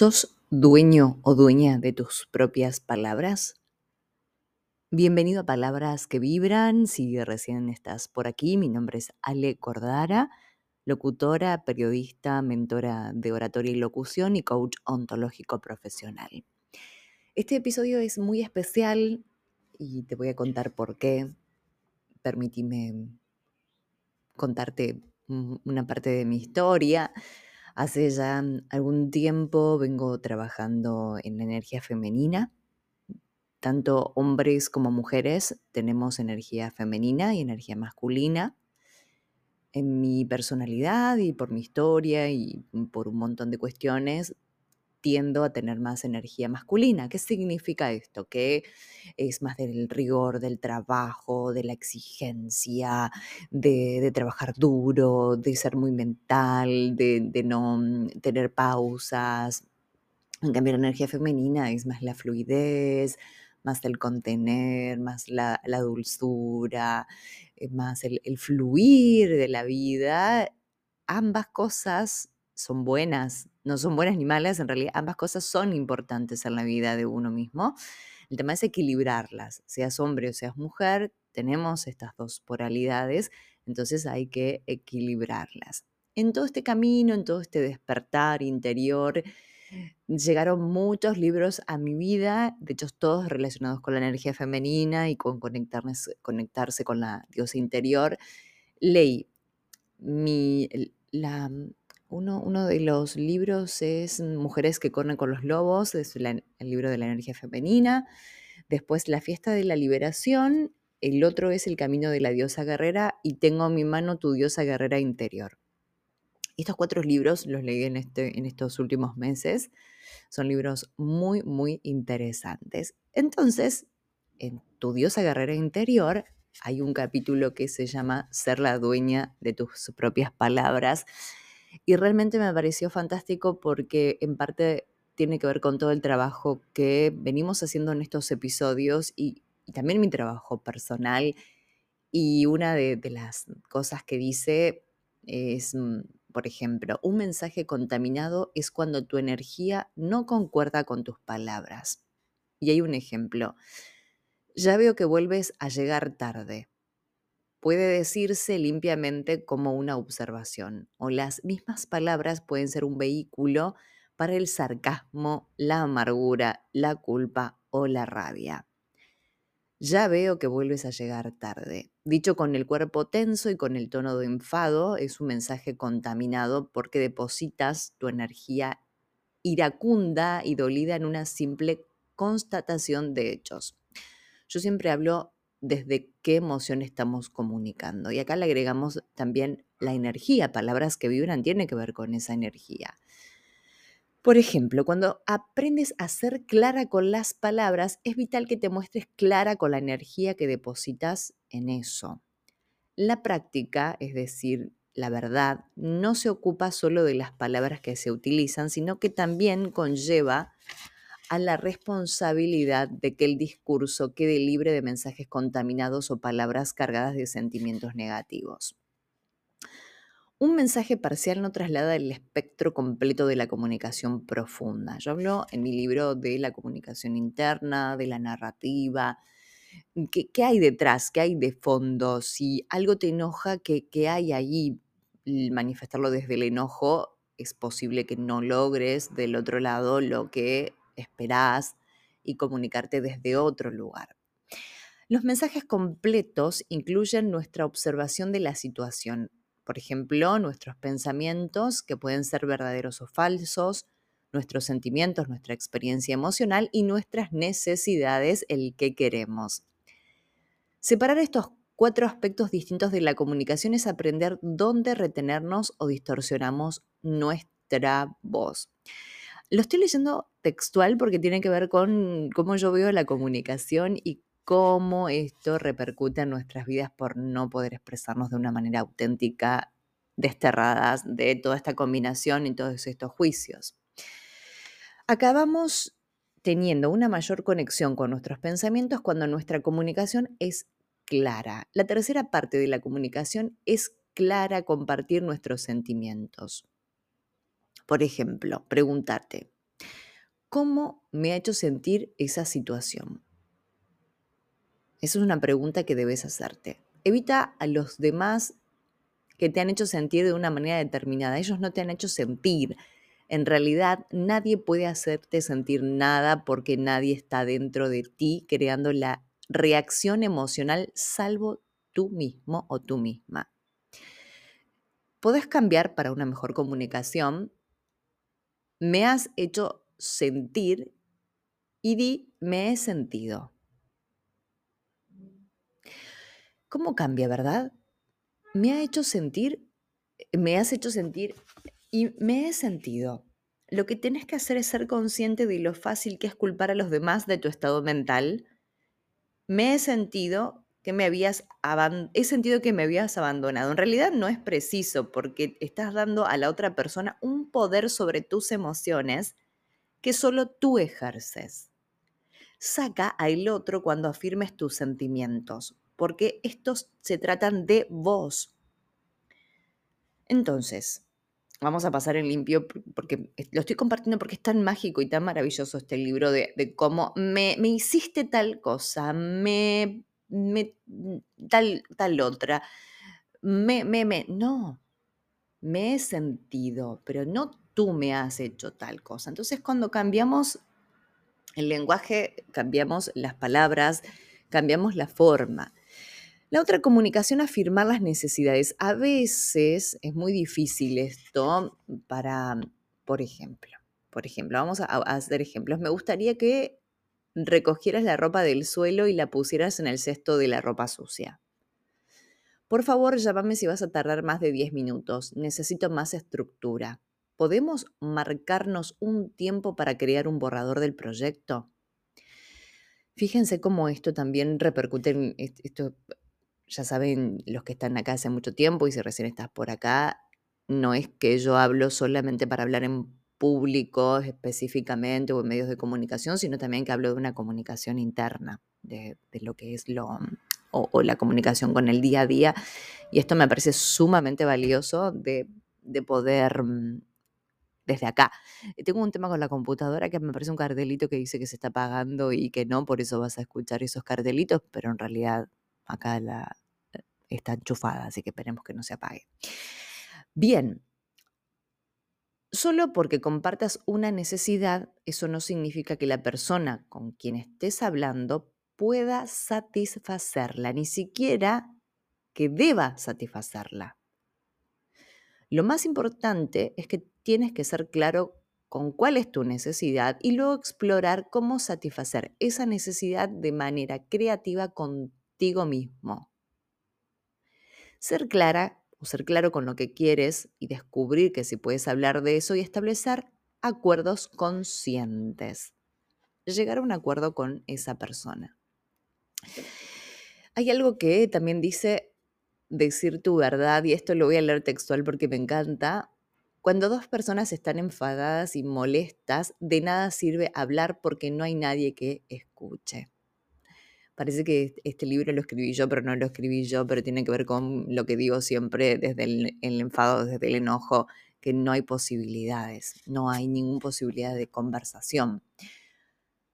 ¿Sos dueño o dueña de tus propias palabras? Bienvenido a Palabras que Vibran. Si recién estás por aquí, mi nombre es Ale Cordara, locutora, periodista, mentora de oratoria y locución y coach ontológico profesional. Este episodio es muy especial y te voy a contar por qué. Permíteme contarte una parte de mi historia. Hace ya mm, algún tiempo vengo trabajando en la energía femenina. Tanto hombres como mujeres tenemos energía femenina y energía masculina. En mi personalidad y por mi historia y por un montón de cuestiones, tiendo a tener más energía masculina. ¿Qué significa esto? Que es más del rigor, del trabajo, de la exigencia, de, trabajar duro, de ser muy mental, de, no mm, tener pausas. En cambio, la energía femenina es más la fluidez, más el contener, más la, dulzura, eh, más el, el fluir de la vida. Ambas cosas son buenas, no son buenas ni malas, en realidad ambas cosas son importantes en la vida de uno mismo. El tema es equilibrarlas, seas hombre o seas mujer, tenemos estas dos polaridades, entonces hay que equilibrarlas. En todo este camino, en todo este despertar interior, llegaron muchos libros a mi vida, de hecho todos relacionados con la energía femenina y con conectarse con la diosa interior. Leí mi, la, uno, de los libros es Mujeres que corren con los lobos, es el libro de la energía femenina. Después La fiesta de la liberación. El otro es El camino de la diosa guerrera y Tengo en mi mano tu diosa guerrera interior. Estos cuatro libros los leí en, este, en estos últimos meses. Son libros muy, muy interesantes. Entonces, en tu diosa guerrera interior hay un capítulo que se llama Ser la dueña de tus propias palabras y realmente me pareció fantástico porque en parte tiene que ver con todo el trabajo que venimos haciendo en estos episodios y, también mi trabajo personal. Y una de, las cosas que dice es, mm, por ejemplo, un mensaje contaminado es cuando tu energía no concuerda con tus palabras. Y hay un ejemplo. Ya veo que vuelves a llegar tarde puede decirse limpiamente como una observación, o las mismas palabras pueden ser un vehículo para el sarcasmo, la amargura, la culpa o la rabia. Ya veo que vuelves a llegar tarde. Dicho con el cuerpo tenso y con el tono de enfado, es un mensaje contaminado porque depositas tu energía iracunda y dolida en una simple constatación de hechos. Yo siempre hablo desde qué emoción estamos comunicando. Y acá le agregamos también la energía. Palabras que vibran tiene que ver con esa energía. Por ejemplo, cuando aprendes a ser clara con las palabras, es vital que te muestres clara con la energía que depositas en eso. La práctica, es decir, la verdad, no se ocupa solo de las palabras que se utilizan, sino que también conlleva a la responsabilidad de que el discurso quede libre de mensajes contaminados o palabras cargadas de sentimientos negativos. Un mensaje parcial no traslada el espectro completo de la comunicación profunda. Yo hablo en mi libro de la comunicación interna, de la narrativa, ¿Qué, hay detrás? ¿Qué hay de fondo? Si algo te enoja, ¿qué, ¿qué, hay ahí? Manifestarlo desde el enojo es posible que no logres del otro lado lo que esperás y comunicarte desde otro lugar. Los mensajes completos incluyen nuestra observación de la situación, por ejemplo, nuestros pensamientos, que pueden ser verdaderos o falsos, nuestros sentimientos, nuestra experiencia emocional y nuestras necesidades, el que queremos. Separar estos cuatro aspectos distintos de la comunicación es aprender dónde retenernos o distorsionamos nuestra voz. Lo estoy leyendo textual porque tiene que ver con cómo yo veo la comunicación y cómo esto repercute en nuestras vidas por no poder expresarnos de una manera auténtica, desterradas de toda esta combinación y todos estos juicios. Acabamos teniendo una mayor conexión con nuestros pensamientos cuando nuestra comunicación es clara. La tercera parte de la comunicación es clara compartir nuestros sentimientos. Por ejemplo, preguntarte, ¿Cómo me ha hecho sentir esa situación? Esa es una pregunta que debes hacerte. Evita a los demás que te han hecho sentir de una manera determinada. Ellos no te han hecho sentir. En realidad, nadie puede hacerte sentir nada porque nadie está dentro de ti creando la reacción emocional salvo tú mismo o tú misma. Podés cambiar para una mejor comunicación. Me has hecho sentir y di, me he sentido. ¿Cómo cambia, verdad? Me ha hecho sentir, me has hecho sentir y me he sentido. Lo que tienes que hacer es ser consciente de lo fácil que es culpar a los demás de tu estado mental. Me he sentido que me habías he sentido que me habías abandonado. En realidad no es preciso porque estás dando a la otra persona un poder sobre tus emociones que solo tú ejerces. Saca al otro cuando afirmes tus sentimientos, porque estos se tratan de vos. Entonces, vamos a pasar en limpio porque lo estoy compartiendo porque es tan mágico y tan maravilloso este libro de, cómo me, me, hiciste tal cosa, me, me tal, tal otra, me, me, me, no, me he sentido, pero no tú me has hecho tal cosa. Entonces, cuando cambiamos el lenguaje, cambiamos las palabras, cambiamos la forma. La otra comunicación, afirmar las necesidades. A veces es muy difícil esto para, por ejemplo, por ejemplo, vamos a, hacer ejemplos. Me gustaría que recogieras la ropa del suelo y la pusieras en el cesto de la ropa sucia. Por favor, llámame si vas a tardar más de 10 minutos. Necesito más estructura. ¿Podemos marcarnos un tiempo para crear un borrador del proyecto? Fíjense cómo esto también repercute en esto. Ya saben los que están acá hace mucho tiempo y si recién estás por acá, no es que yo hablo solamente para hablar en público específicamente o en medios de comunicación, sino también que hablo de una comunicación interna, de, lo que es lo, o, la comunicación con el día a día. Y esto me parece sumamente valioso de, poder mm, desde acá. Eh, tengo un tema con la computadora que me parece un cartelito que dice que se está apagando y que no, por eso vas a escuchar esos cartelitos, pero en realidad acá eh, está enchufada, así que esperemos que no se apague. Bien, solo porque compartas una necesidad, eso no significa que la persona con quien estés hablando pueda satisfacerla, ni siquiera que deba satisfacerla. Lo más importante es que tienes que ser claro con cuál es tu necesidad y luego explorar cómo satisfacer esa necesidad de manera creativa contigo mismo. Ser clara o ser claro con lo que quieres y descubrir que si puedes hablar de eso y establecer acuerdos conscientes. Llegar a un acuerdo con esa persona. Hay algo que también dice decir tu verdad, y esto lo voy a leer textual porque me encanta. Cuando dos personas están enfadadas y molestas, de nada sirve hablar porque no hay nadie que escuche. Parece que este libro lo escribí yo, pero no lo escribí yo, pero tiene que ver con lo que digo siempre desde el, enfado, desde el enojo, que no hay posibilidades, no hay ninguna posibilidad de conversación.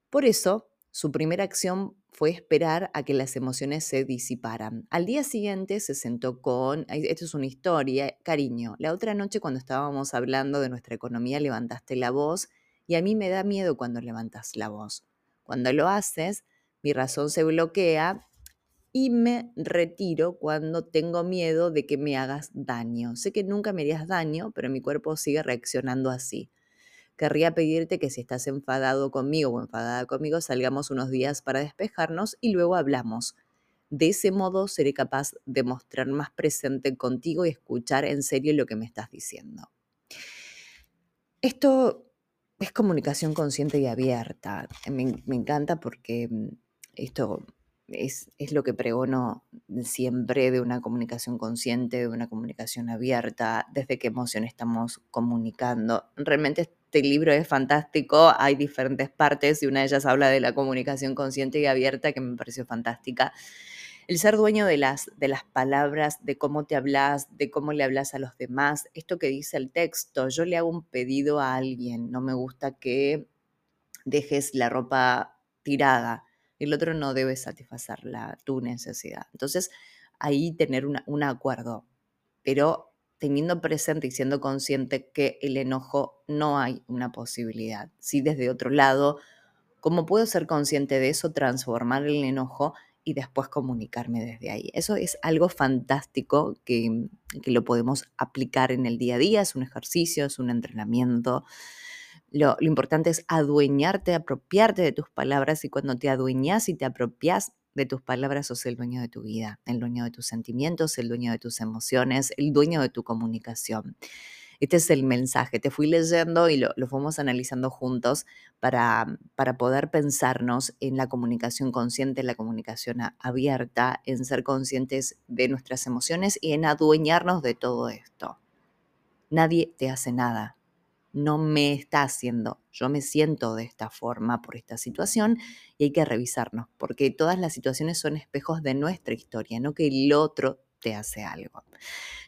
Por eso, su primera acción fue esperar a que las emociones se disiparan. Al día siguiente se sentó con, esto es una historia, cariño, la otra noche cuando estábamos hablando de nuestra economía levantaste la voz y a mí me da miedo cuando levantas la voz. Cuando lo haces, mi razón se bloquea y me retiro cuando tengo miedo de que me hagas daño. Sé que nunca me harías daño, pero mi cuerpo sigue reaccionando así querría pedirte que si estás enfadado conmigo o enfadada conmigo, salgamos unos días para despejarnos y luego hablamos. De ese modo seré capaz de mostrar más presente contigo y escuchar en serio lo que me estás diciendo. Esto es comunicación consciente y abierta. Me, encanta porque mm, esto es, es, lo que pregono siempre de una comunicación consciente, de una comunicación abierta, desde qué emoción estamos comunicando. Realmente este libro es fantástico, hay diferentes partes y una de ellas habla de la comunicación consciente y abierta que me pareció fantástica. El ser dueño de las, de las palabras, de cómo te hablas, de cómo le hablas a los demás, esto que dice el texto, yo le hago un pedido a alguien, no me gusta que dejes la ropa tirada. El otro no debe satisfacer la, tu necesidad. Entonces, ahí tener un acuerdo, pero teniendo presente y siendo consciente que el enojo no hay una posibilidad. Si desde otro lado, ¿cómo puedo ser consciente de eso, transformar el enojo y después comunicarme desde ahí? Eso es algo fantástico que, que lo podemos aplicar en el día a día, es un ejercicio, es un entrenamiento. Lo, importante es adueñarte, apropiarte de tus palabras y cuando te adueñas y te apropias de tus palabras sos el dueño de tu vida, el dueño de tus sentimientos, el dueño de tus emociones, el dueño de tu comunicación. Este es el mensaje. Te fui leyendo y lo, fuimos analizando juntos para, para poder pensarnos en la comunicación consciente, en la comunicación abierta, en ser conscientes de nuestras emociones y en adueñarnos de todo esto. Nadie te hace nada, no me está haciendo. Yo me siento de esta forma por esta situación y hay que revisarnos, porque todas las situaciones son espejos de nuestra historia, no que el otro te hace algo.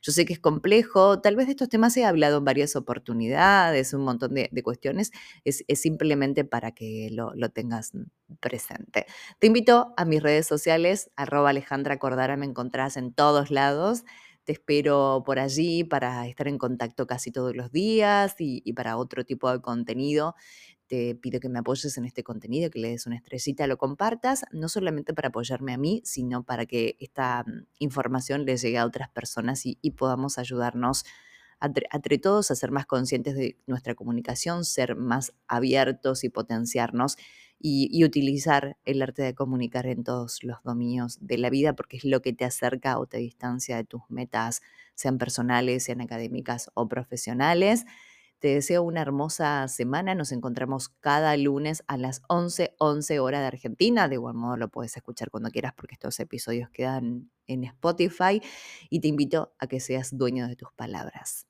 Yo sé que es complejo, tal vez de estos temas he hablado en varias oportunidades, un montón de, cuestiones, es, simplemente para que lo, tengas presente. Te invito a mis redes sociales, arroba Alejandra Cordara, me encontrás en todos lados. Te espero por allí para estar en contacto casi todos los días y, para otro tipo de contenido. Te pido que me apoyes en este contenido, que le des una estrellita, lo compartas, no solamente para apoyarme a mí, sino para que esta mm, información le llegue a otras personas y, podamos ayudarnos entre, todos a ser más conscientes de nuestra comunicación, ser más abiertos y potenciarnos y, utilizar el arte de comunicar en todos los dominios de la vida porque es lo que te acerca o te distancia de tus metas, sean personales, sean académicas o profesionales. Te deseo una hermosa semana. Nos encontramos cada lunes a las 11, 11 horas de Argentina. De igual modo lo puedes escuchar cuando quieras porque estos episodios quedan en Spotify. Y te invito a que seas dueño de tus palabras.